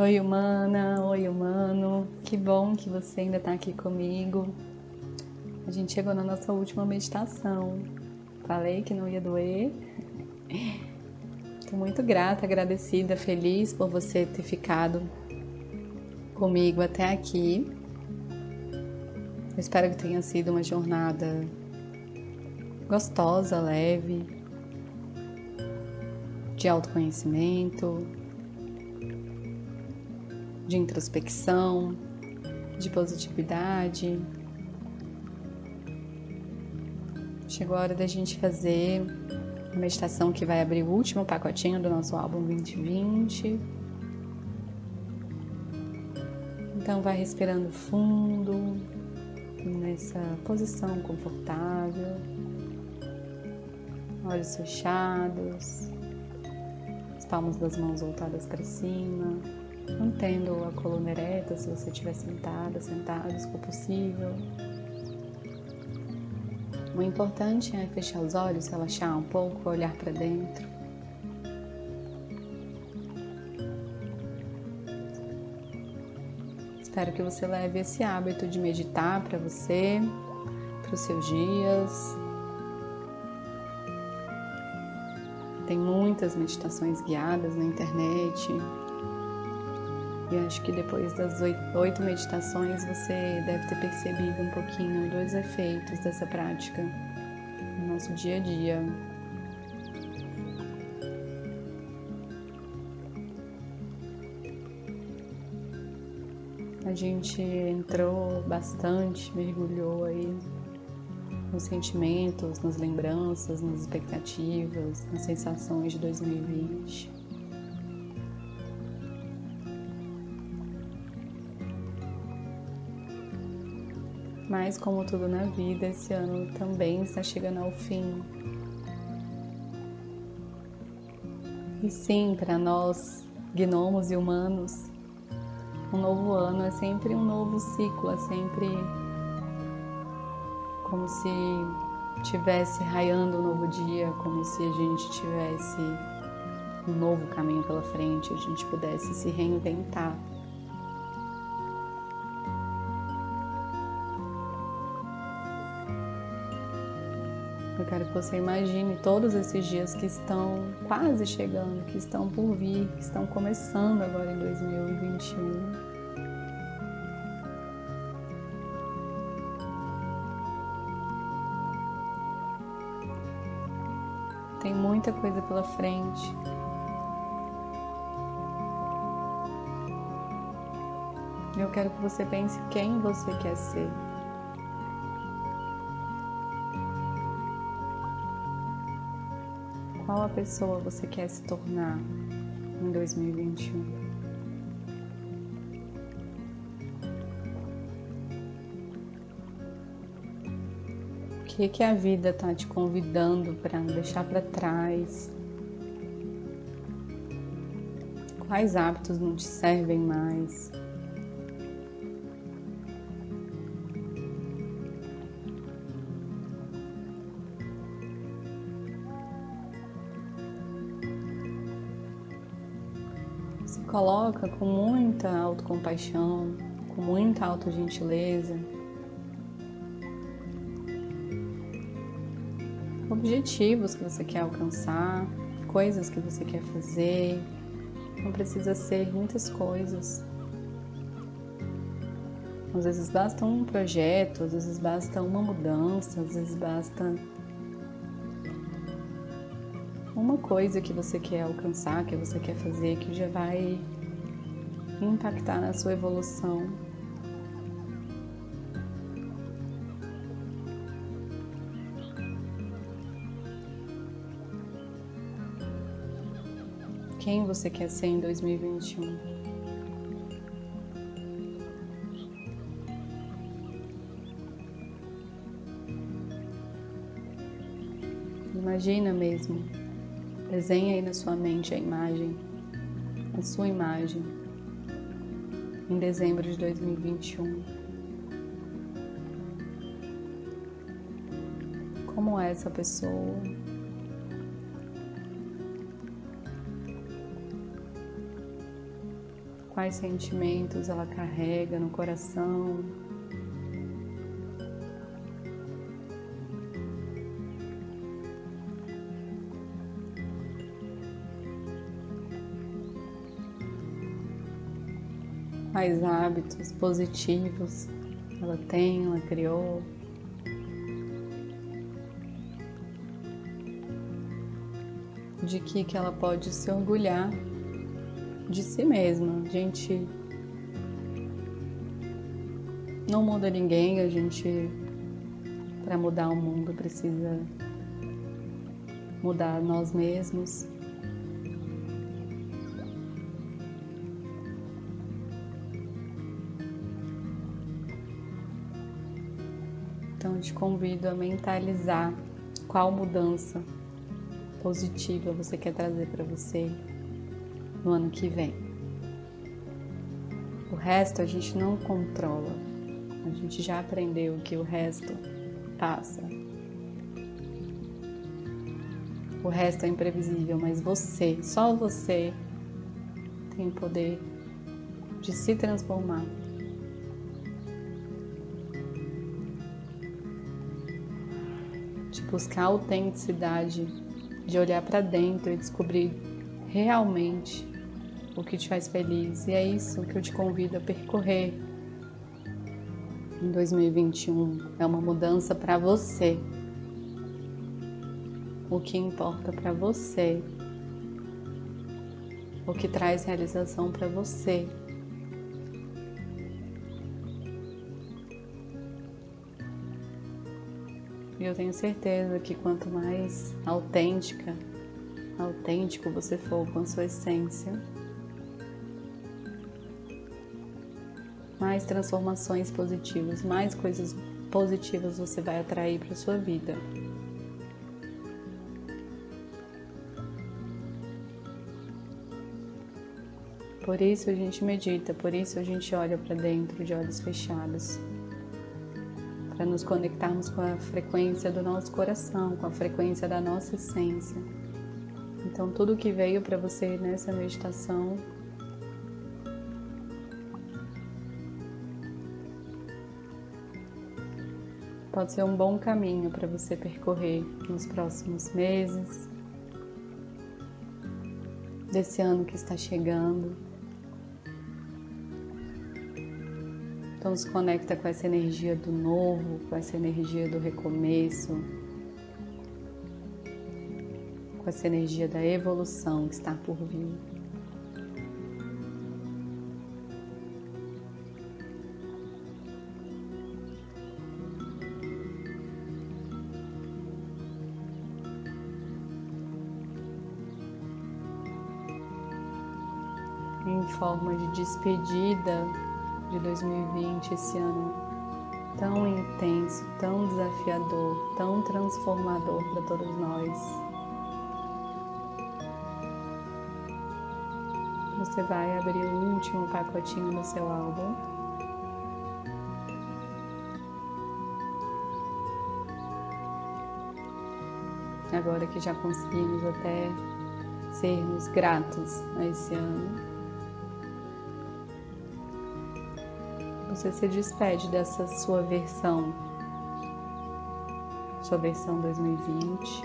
Oi, humana, oi, humano. Que bom que você ainda está aqui comigo. A gente chegou na nossa última meditação. Falei que não ia doer. Estou muito grata, agradecida, feliz por você ter ficado comigo até aqui. Eu espero que tenha sido uma jornada gostosa, leve, de autoconhecimento, de introspecção, de positividade. Chegou a hora da gente fazer a meditação que vai abrir o último pacotinho do nosso álbum 2020. Então vai respirando fundo, nessa posição confortável, olhos fechados, as palmas das mãos voltadas para cima, mantendo a coluna ereta se você estiver sentada, sentado, se for possível. O importante é fechar os olhos, relaxar um pouco, olhar para dentro. Espero que você leve esse hábito de meditar para você, para os seus dias. Tem muitas meditações guiadas na internet. E acho que depois das oito meditações você deve ter percebido um pouquinho dos efeitos dessa prática no nosso dia a dia. A gente entrou bastante, mergulhou aí nos sentimentos, nas lembranças, nas expectativas, nas sensações de 2020. Mas, como tudo na vida, esse ano também está chegando ao fim. E sim, para nós, gnomos e humanos, um novo ano é sempre um novo ciclo, é sempre como se tivesse raiando um novo dia, como se a gente tivesse um novo caminho pela frente, a gente pudesse se reinventar. Eu quero que você imagine todos esses dias que estão quase chegando, que estão por vir, que estão começando agora em 2021. Tem muita coisa pela frente. Eu quero que você pense quem você quer ser. Qual a pessoa você quer se tornar em 2021? O que que a vida está te convidando para deixar para trás? Quais hábitos não te servem mais? Coloca com muita autocompaixão, com muita autogentileza. Objetivos que você quer alcançar, coisas que você quer fazer. Não precisa ser muitas coisas. Às vezes basta um projeto, às vezes basta uma mudança, às vezes basta uma coisa que você quer alcançar, que você quer fazer, que já vai impactar na sua evolução. Quem você quer ser em 2021? Imagina mesmo Desenhe aí na sua mente a imagem, a sua imagem, em dezembro de 2021. Como é essa pessoa? quais sentimentos ela carrega no coração. Quais hábitos positivos ela tem, ela criou. De que, que ela pode se orgulhar de si mesma. A gente não muda ninguém, a gente, para mudar o mundo, precisa mudar nós mesmos. Eu te convido a mentalizar qual mudança positiva você quer trazer para você no ano que vem. O resto a gente não controla. A gente já aprendeu que o resto passa. O resto é imprevisível, mas você, só você, tem o poder de se transformar. Buscar autenticidade, de olhar para dentro e descobrir realmente o que te faz feliz. E é isso que eu te convido a percorrer em 2021. É uma mudança para você. O que importa para você. O que traz realização para você. E eu tenho certeza que quanto mais autêntica, autêntico você for com a sua essência, mais transformações positivas, mais coisas positivas você vai atrair para sua vida. Por isso a gente medita, por isso a gente olha para dentro de olhos fechados. Nos conectarmos com a frequência do nosso coração, com a frequência da nossa essência. Então, tudo que veio para você nessa meditação pode ser um bom caminho para você percorrer nos próximos meses, desse ano que está chegando. Então se conecta com essa energia do novo, com essa energia do recomeço, com essa energia da evolução que está por vir. em forma de despedida de 2020, esse ano tão intenso, tão desafiador, tão transformador para todos nós. Você vai abrir o último pacotinho do seu álbum. Agora que já conseguimos até sermos gratos a esse ano. Você se despede dessa sua versão, sua versão 2020.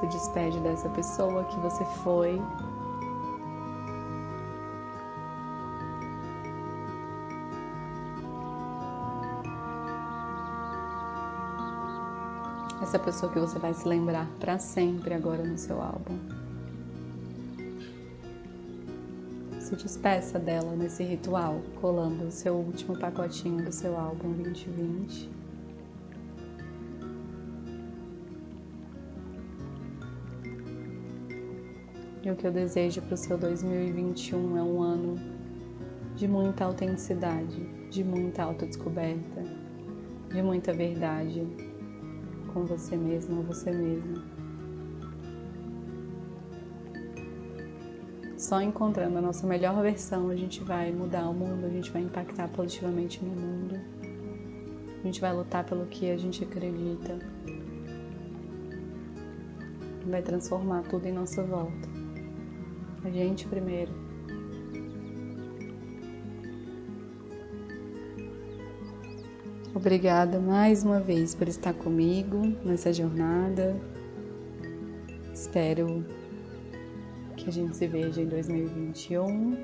Se despede dessa pessoa que você foi. Essa pessoa que você vai se lembrar para sempre agora no seu álbum. Se despeça dela nesse ritual, colando o seu último pacotinho do seu álbum 2020. E o que eu desejo para o seu 2021 é um ano de muita autenticidade, de muita autodescoberta, de muita verdade com você mesmo ou você mesma. Só encontrando a nossa melhor versão a gente vai mudar o mundo, a gente vai impactar positivamente no mundo. A gente vai lutar pelo que a gente acredita. Vai transformar tudo em nossa volta. A gente primeiro. Obrigada mais uma vez por estar comigo nessa jornada. Espero que a gente se veja em 2021.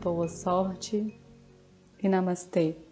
Boa sorte e namastê.